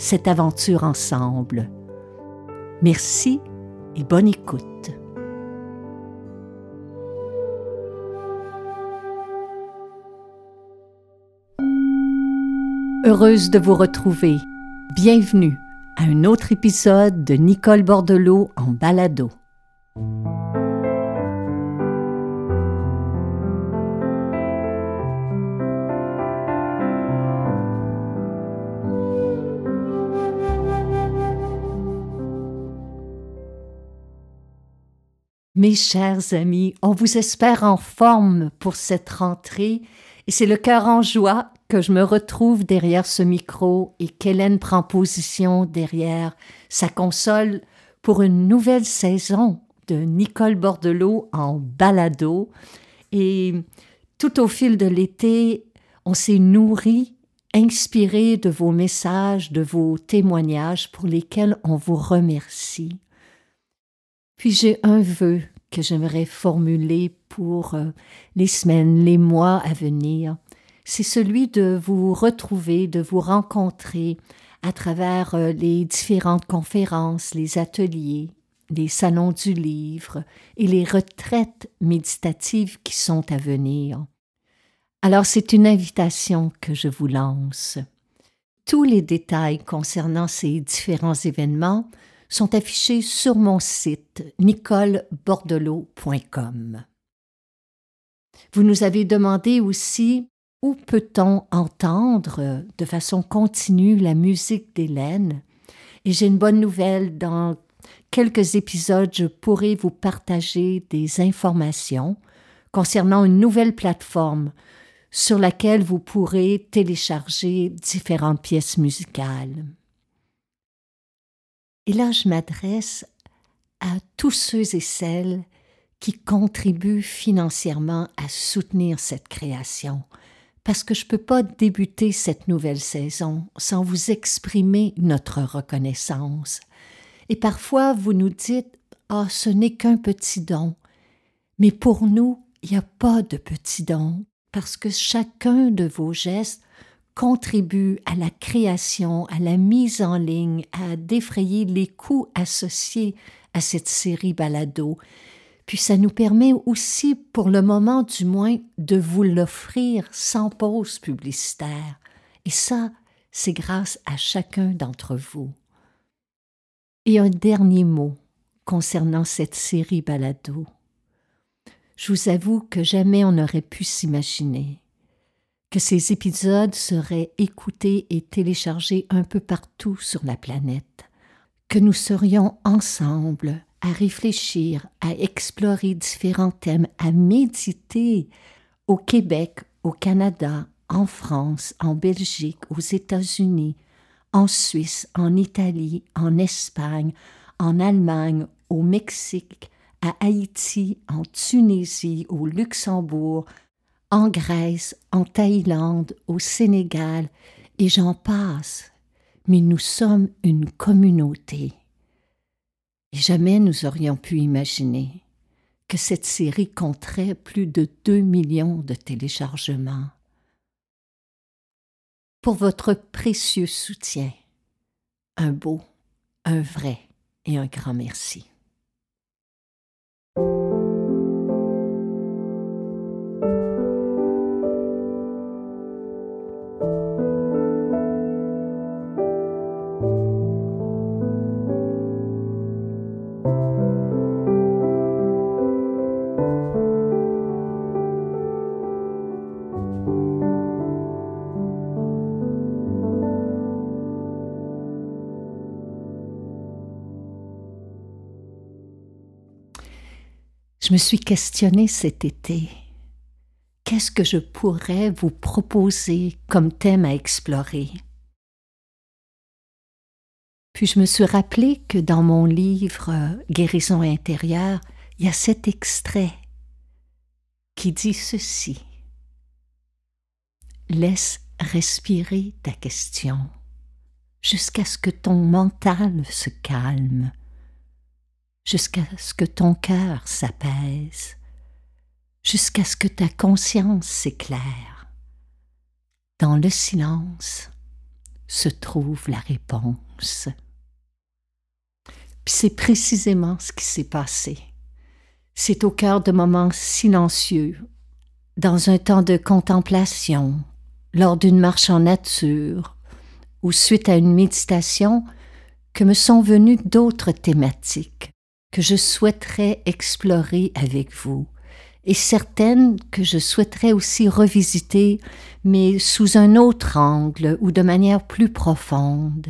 cette aventure ensemble. Merci et bonne écoute. Heureuse de vous retrouver. Bienvenue à un autre épisode de Nicole Bordelot en balado. Mes chers amis, on vous espère en forme pour cette rentrée et c'est le cœur en joie que je me retrouve derrière ce micro et qu'Hélène prend position derrière sa console pour une nouvelle saison de Nicole Bordelot en balado. Et tout au fil de l'été, on s'est nourri, inspiré de vos messages, de vos témoignages pour lesquels on vous remercie. Puis j'ai un vœu que j'aimerais formuler pour euh, les semaines, les mois à venir. C'est celui de vous retrouver, de vous rencontrer à travers euh, les différentes conférences, les ateliers, les salons du livre et les retraites méditatives qui sont à venir. Alors c'est une invitation que je vous lance. Tous les détails concernant ces différents événements sont affichés sur mon site nicolebordelot.com. Vous nous avez demandé aussi où peut-on entendre de façon continue la musique d'Hélène? Et j'ai une bonne nouvelle dans quelques épisodes je pourrai vous partager des informations concernant une nouvelle plateforme sur laquelle vous pourrez télécharger différentes pièces musicales. Et là, je m'adresse à tous ceux et celles qui contribuent financièrement à soutenir cette création, parce que je ne peux pas débuter cette nouvelle saison sans vous exprimer notre reconnaissance. Et parfois, vous nous dites Ah, ce n'est qu'un petit don. Mais pour nous, il n'y a pas de petit don, parce que chacun de vos gestes contribue à la création, à la mise en ligne, à défrayer les coûts associés à cette série balado. Puis ça nous permet aussi, pour le moment du moins, de vous l'offrir sans pause publicitaire. Et ça, c'est grâce à chacun d'entre vous. Et un dernier mot concernant cette série balado. Je vous avoue que jamais on n'aurait pu s'imaginer que ces épisodes seraient écoutés et téléchargés un peu partout sur la planète, que nous serions ensemble à réfléchir, à explorer différents thèmes, à méditer au Québec, au Canada, en France, en Belgique, aux États-Unis, en Suisse, en Italie, en Espagne, en Allemagne, au Mexique, à Haïti, en Tunisie, au Luxembourg, en Grèce, en Thaïlande, au Sénégal, et j'en passe. Mais nous sommes une communauté. Et jamais nous aurions pu imaginer que cette série compterait plus de 2 millions de téléchargements. Pour votre précieux soutien, un beau, un vrai et un grand merci. Je me suis questionnée cet été. Qu'est-ce que je pourrais vous proposer comme thème à explorer? Puis je me suis rappelé que dans mon livre Guérison intérieure, il y a cet extrait qui dit ceci. Laisse respirer ta question jusqu'à ce que ton mental se calme, jusqu'à ce que ton cœur s'apaise, jusqu'à ce que ta conscience s'éclaire. Dans le silence se trouve la réponse. Puis c'est précisément ce qui s'est passé. C'est au cœur de moments silencieux, dans un temps de contemplation, lors d'une marche en nature, ou suite à une méditation, que me sont venues d'autres thématiques que je souhaiterais explorer avec vous, et certaines que je souhaiterais aussi revisiter, mais sous un autre angle ou de manière plus profonde.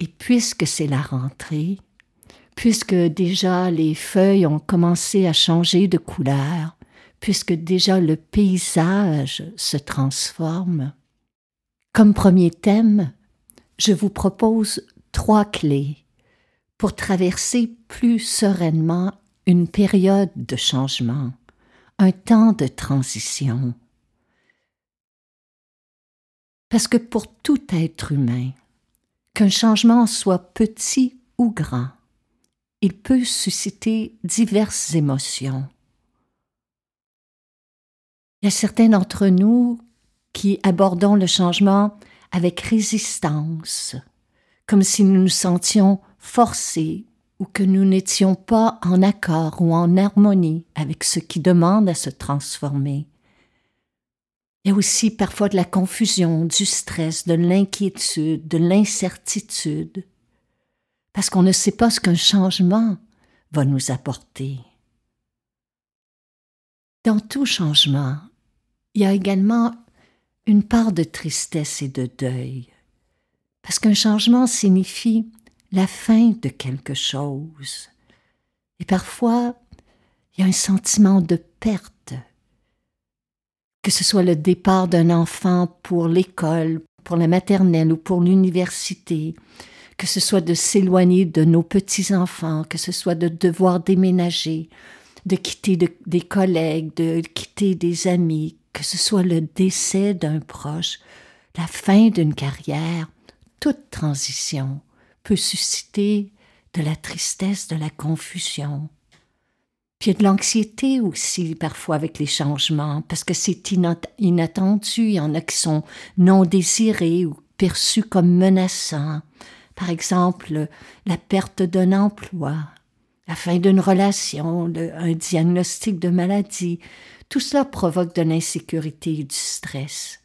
Et puisque c'est la rentrée, puisque déjà les feuilles ont commencé à changer de couleur, puisque déjà le paysage se transforme, comme premier thème, je vous propose trois clés pour traverser plus sereinement une période de changement, un temps de transition. Parce que pour tout être humain, qu'un changement soit petit ou grand, il peut susciter diverses émotions. Il y a certains d'entre nous qui abordons le changement avec résistance, comme si nous nous sentions forcés ou que nous n'étions pas en accord ou en harmonie avec ce qui demande à se transformer. Il y a aussi parfois de la confusion, du stress, de l'inquiétude, de l'incertitude parce qu'on ne sait pas ce qu'un changement va nous apporter. Dans tout changement, il y a également une part de tristesse et de deuil, parce qu'un changement signifie la fin de quelque chose. Et parfois, il y a un sentiment de perte, que ce soit le départ d'un enfant pour l'école, pour la maternelle ou pour l'université, que ce soit de s'éloigner de nos petits-enfants, que ce soit de devoir déménager, de quitter des collègues, de quitter des amis, que ce soit le décès d'un proche, la fin d'une carrière, toute transition peut susciter de la tristesse, de la confusion. Puis il y a de l'anxiété aussi parfois avec les changements, parce que c'est inattendu, il y en a qui sont non désirés ou perçus comme menaçants par exemple la perte d'un emploi, la fin d'une relation, un diagnostic de maladie, tout cela provoque de l'insécurité et du stress.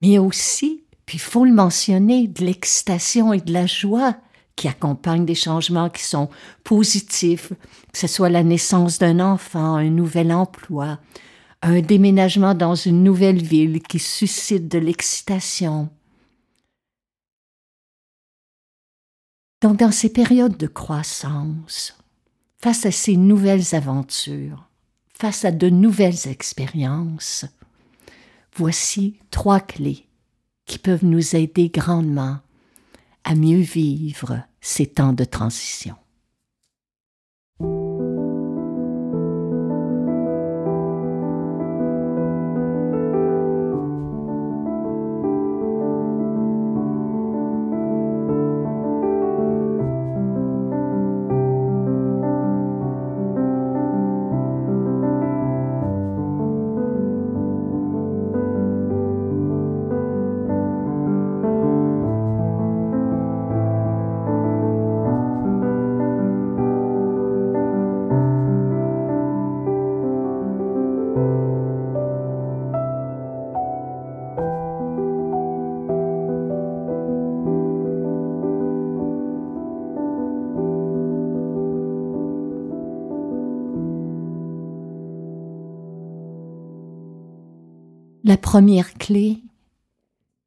Mais aussi, puis il faut le mentionner, de l'excitation et de la joie qui accompagnent des changements qui sont positifs, que ce soit la naissance d'un enfant, un nouvel emploi, un déménagement dans une nouvelle ville qui suscite de l'excitation, Donc dans ces périodes de croissance, face à ces nouvelles aventures, face à de nouvelles expériences, voici trois clés qui peuvent nous aider grandement à mieux vivre ces temps de transition. La première clé,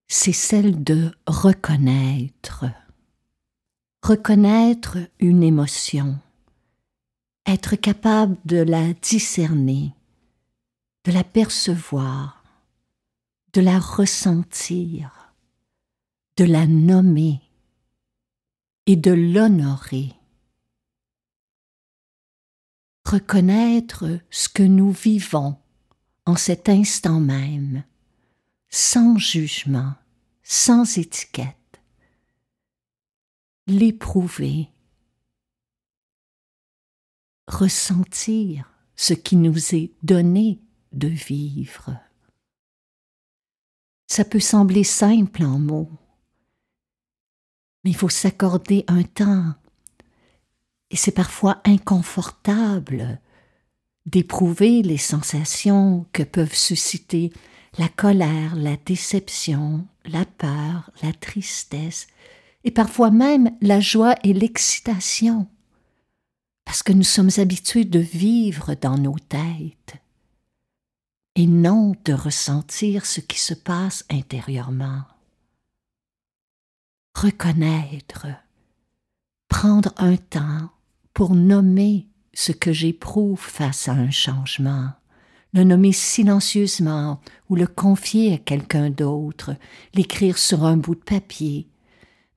c'est celle de reconnaître. Reconnaître une émotion, être capable de la discerner, de la percevoir, de la ressentir, de la nommer, et de l'honorer. Reconnaître ce que nous vivons en cet instant même, sans jugement, sans étiquette. L'éprouver, ressentir ce qui nous est donné de vivre. Ça peut sembler simple en mots, mais il faut s'accorder un temps. Et c'est parfois inconfortable d'éprouver les sensations que peuvent susciter la colère, la déception, la peur, la tristesse, et parfois même la joie et l'excitation, parce que nous sommes habitués de vivre dans nos têtes et non de ressentir ce qui se passe intérieurement. Reconnaître, prendre un temps pour nommer ce que j'éprouve face à un changement, le nommer silencieusement ou le confier à quelqu'un d'autre, l'écrire sur un bout de papier,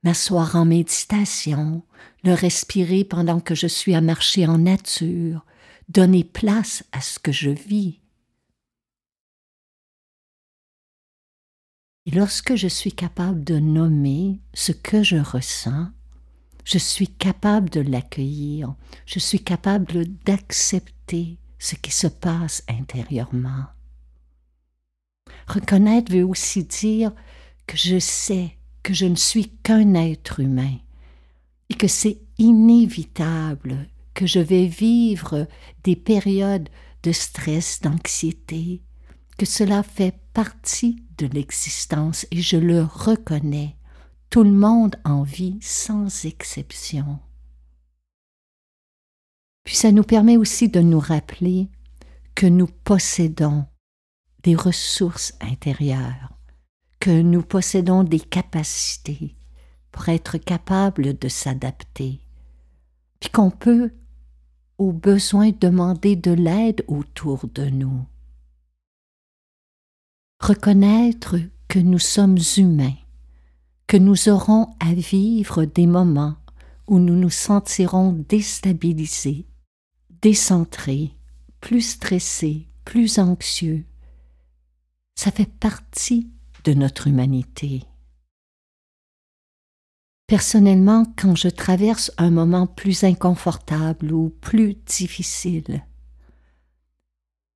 m'asseoir en méditation, le respirer pendant que je suis à marcher en nature, donner place à ce que je vis. Et lorsque je suis capable de nommer ce que je ressens, je suis capable de l'accueillir, je suis capable d'accepter ce qui se passe intérieurement. Reconnaître veut aussi dire que je sais que je ne suis qu'un être humain et que c'est inévitable que je vais vivre des périodes de stress, d'anxiété, que cela fait partie de l'existence et je le reconnais. Tout le monde en vit sans exception. Puis ça nous permet aussi de nous rappeler que nous possédons des ressources intérieures, que nous possédons des capacités pour être capables de s'adapter, puis qu'on peut au besoin demander de l'aide autour de nous reconnaître que nous sommes humains, que nous aurons à vivre des moments où nous nous sentirons déstabilisés, décentrés, plus stressés, plus anxieux. Ça fait partie de notre humanité. Personnellement, quand je traverse un moment plus inconfortable ou plus difficile,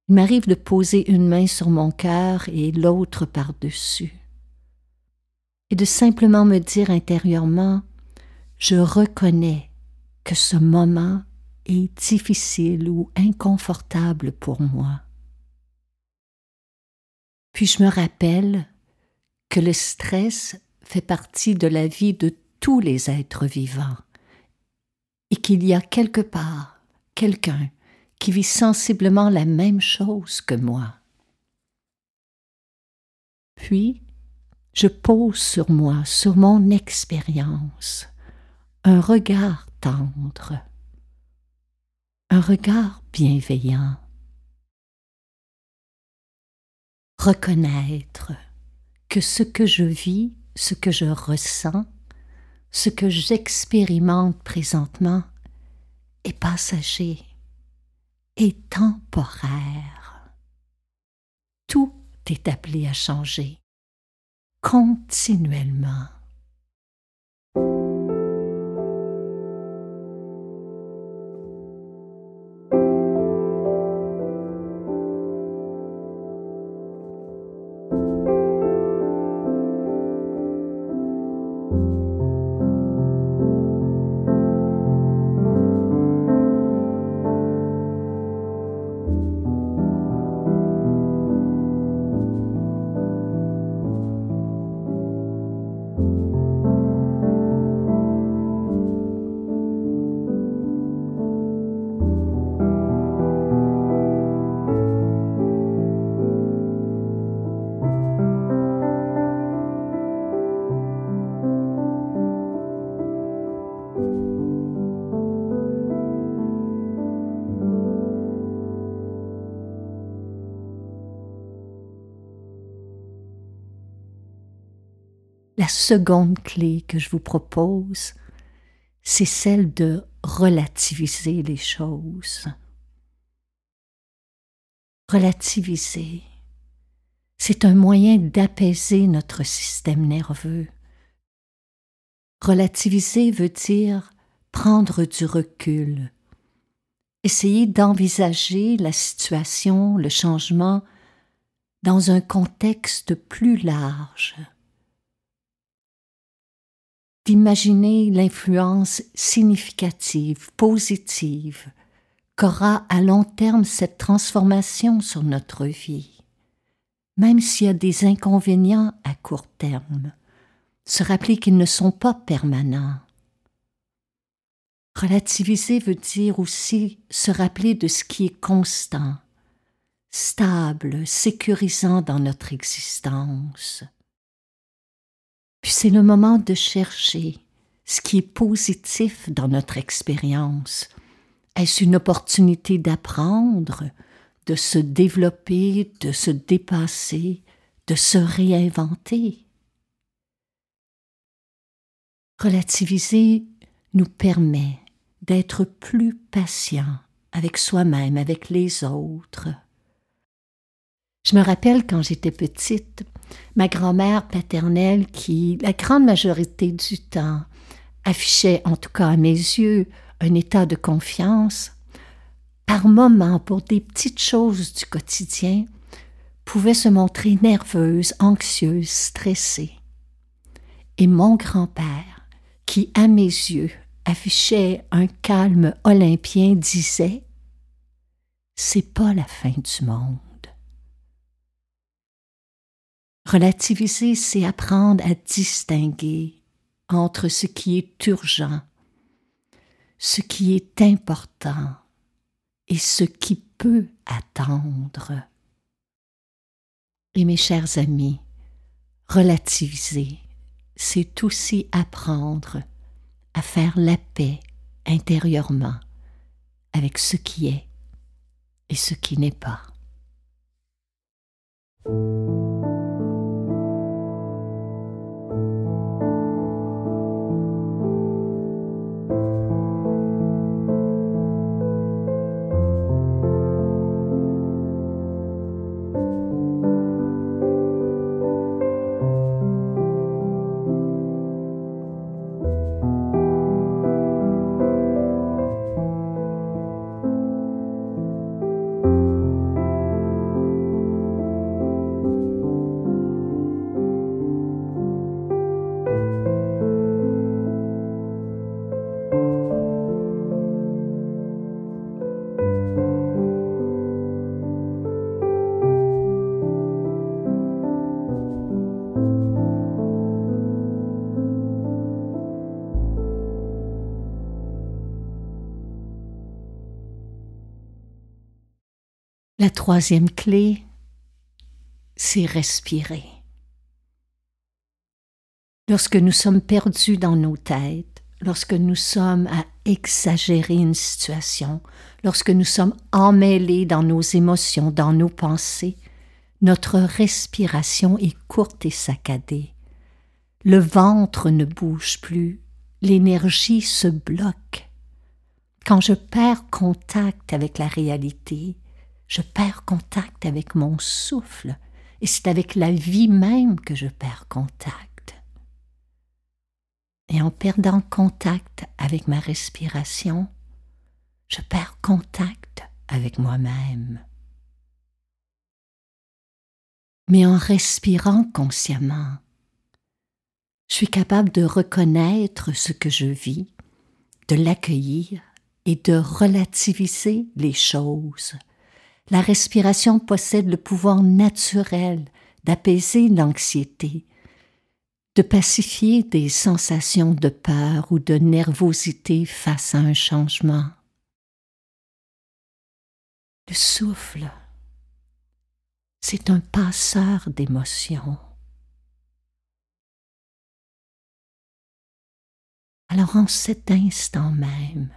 il m'arrive de poser une main sur mon cœur et l'autre par-dessus, et de simplement me dire intérieurement, je reconnais que ce moment est difficile ou inconfortable pour moi. Puis je me rappelle que le stress fait partie de la vie de tous les êtres vivants et qu'il y a quelque part quelqu'un qui vit sensiblement la même chose que moi. Puis, je pose sur moi, sur mon expérience, un regard tendre, un regard bienveillant. Reconnaître que ce que je vis, ce que je ressens, ce que j'expérimente présentement est passager est temporaire. Tout est appelé à changer continuellement. La seconde clé que je vous propose, c'est celle de relativiser les choses. Relativiser, c'est un moyen d'apaiser notre système nerveux. Relativiser veut dire prendre du recul, essayer d'envisager la situation, le changement, dans un contexte plus large, d'imaginer l'influence significative, positive, qu'aura à long terme cette transformation sur notre vie, même s'il y a des inconvénients à court terme, se rappeler qu'ils ne sont pas permanents. Relativiser veut dire aussi se rappeler de ce qui est constant, stable, sécurisant dans notre existence. C'est le moment de chercher ce qui est positif dans notre expérience. Est-ce une opportunité d'apprendre, de se développer, de se dépasser, de se réinventer? Relativiser nous permet d'être plus patient avec soi-même, avec les autres. Je me rappelle quand j'étais petite, ma grand-mère paternelle qui, la grande majorité du temps, affichait, en tout cas à mes yeux, un état de confiance, par moments, pour des petites choses du quotidien, pouvait se montrer nerveuse, anxieuse, stressée. Et mon grand-père, qui, à mes yeux, affichait un calme olympien, disait C'est pas la fin du monde. Relativiser, c'est apprendre à distinguer entre ce qui est urgent, ce qui est important et ce qui peut attendre. Et mes chers amis, relativiser, c'est aussi apprendre à faire la paix intérieurement avec ce qui est et ce qui n'est pas. La troisième clé, c'est respirer. Lorsque nous sommes perdus dans nos têtes, lorsque nous sommes à exagérer une situation, lorsque nous sommes emmêlés dans nos émotions, dans nos pensées, notre respiration est courte et saccadée. Le ventre ne bouge plus, l'énergie se bloque. Quand je perds contact avec la réalité, je perds contact avec mon souffle, et c'est avec la vie même que je perds contact. Et en perdant contact avec ma respiration, je perds contact avec moi-même. Mais en respirant consciemment, je suis capable de reconnaître ce que je vis, de l'accueillir et de relativiser les choses la respiration possède le pouvoir naturel d'apaiser l'anxiété, de pacifier des sensations de peur ou de nervosité face à un changement. Le souffle, c'est un passeur d'émotions. Alors en cet instant même,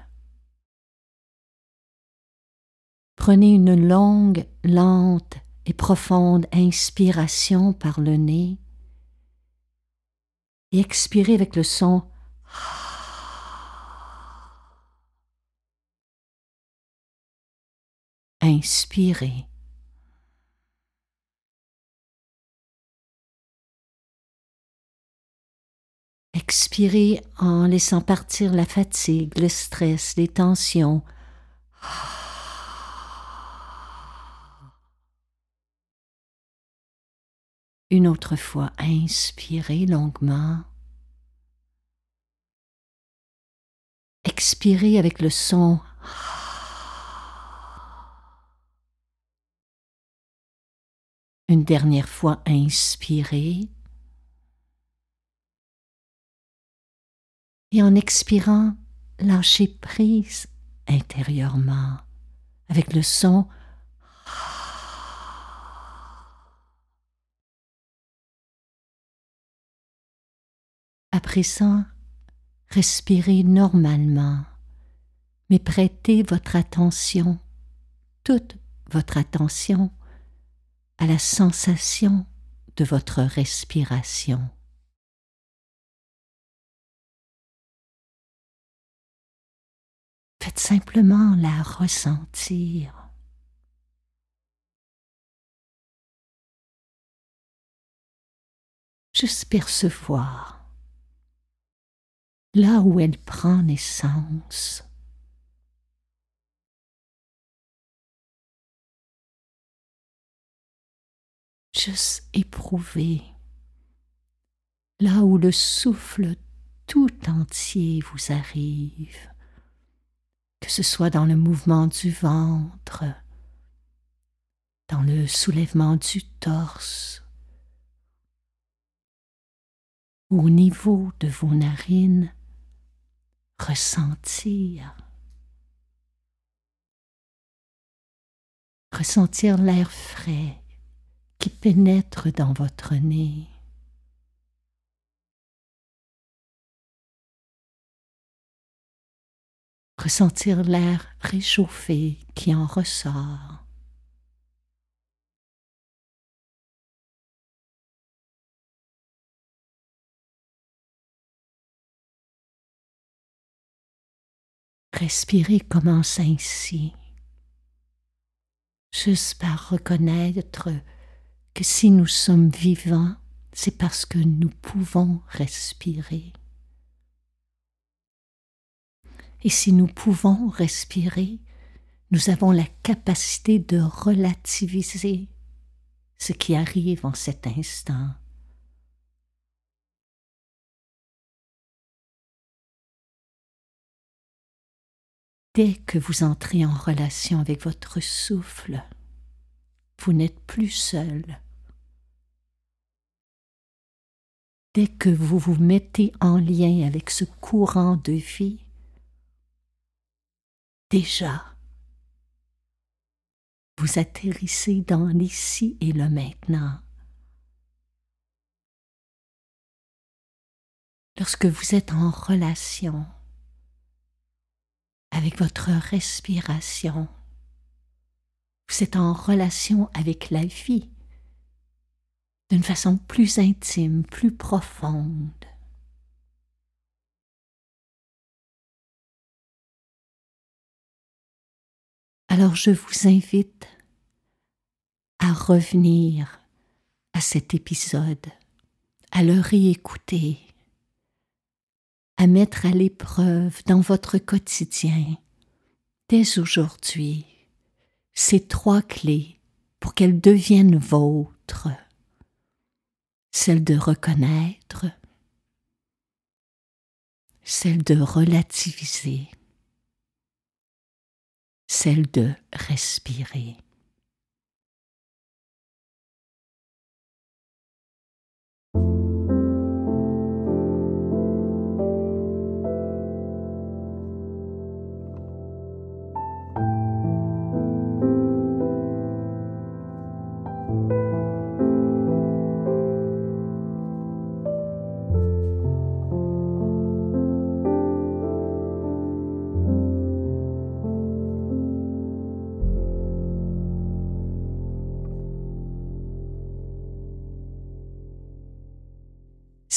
Prenez une longue, lente et profonde inspiration par le nez et expirez avec le son Inspirez. Expirez en laissant partir la fatigue, le stress, les tensions. Une autre fois, inspirez longuement. Expirez avec le son. Une dernière fois, inspirez. Et en expirant, lâchez prise intérieurement avec le son. Après ça, respirez normalement, mais prêtez votre attention, toute votre attention, à la sensation de votre respiration. Faites simplement la ressentir. Juste percevoir là où elle prend naissance. Juste éprouver là où le souffle tout entier vous arrive que ce soit dans le mouvement du ventre, dans le soulèvement du torse, au niveau de vos narines, ressentir. Ressentir l'air frais qui pénètre dans votre nez. ressentir l'air réchauffé qui en ressort. Respirer commence ainsi, juste par reconnaître que si nous sommes vivants, c'est parce que nous pouvons respirer. Et si nous pouvons respirer, nous avons la capacité de relativiser ce qui arrive en cet instant. Dès que vous entrez en relation avec votre souffle, vous n'êtes plus seul. Dès que vous vous mettez en lien avec ce courant de vie, déjà. Vous atterrissez dans l'ici et le maintenant. Lorsque vous êtes en relation avec votre respiration, vous êtes en relation avec la vie d'une façon plus intime, plus profonde. Alors je vous invite à revenir à cet épisode, à le réécouter, à mettre à l'épreuve dans votre quotidien, dès aujourd'hui, ces trois clés pour qu'elles deviennent vôtres. Celle de reconnaître, celle de relativiser celle de respirer.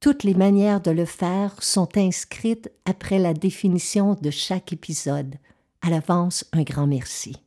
Toutes les manières de le faire sont inscrites après la définition de chaque épisode. À l'avance, un grand merci.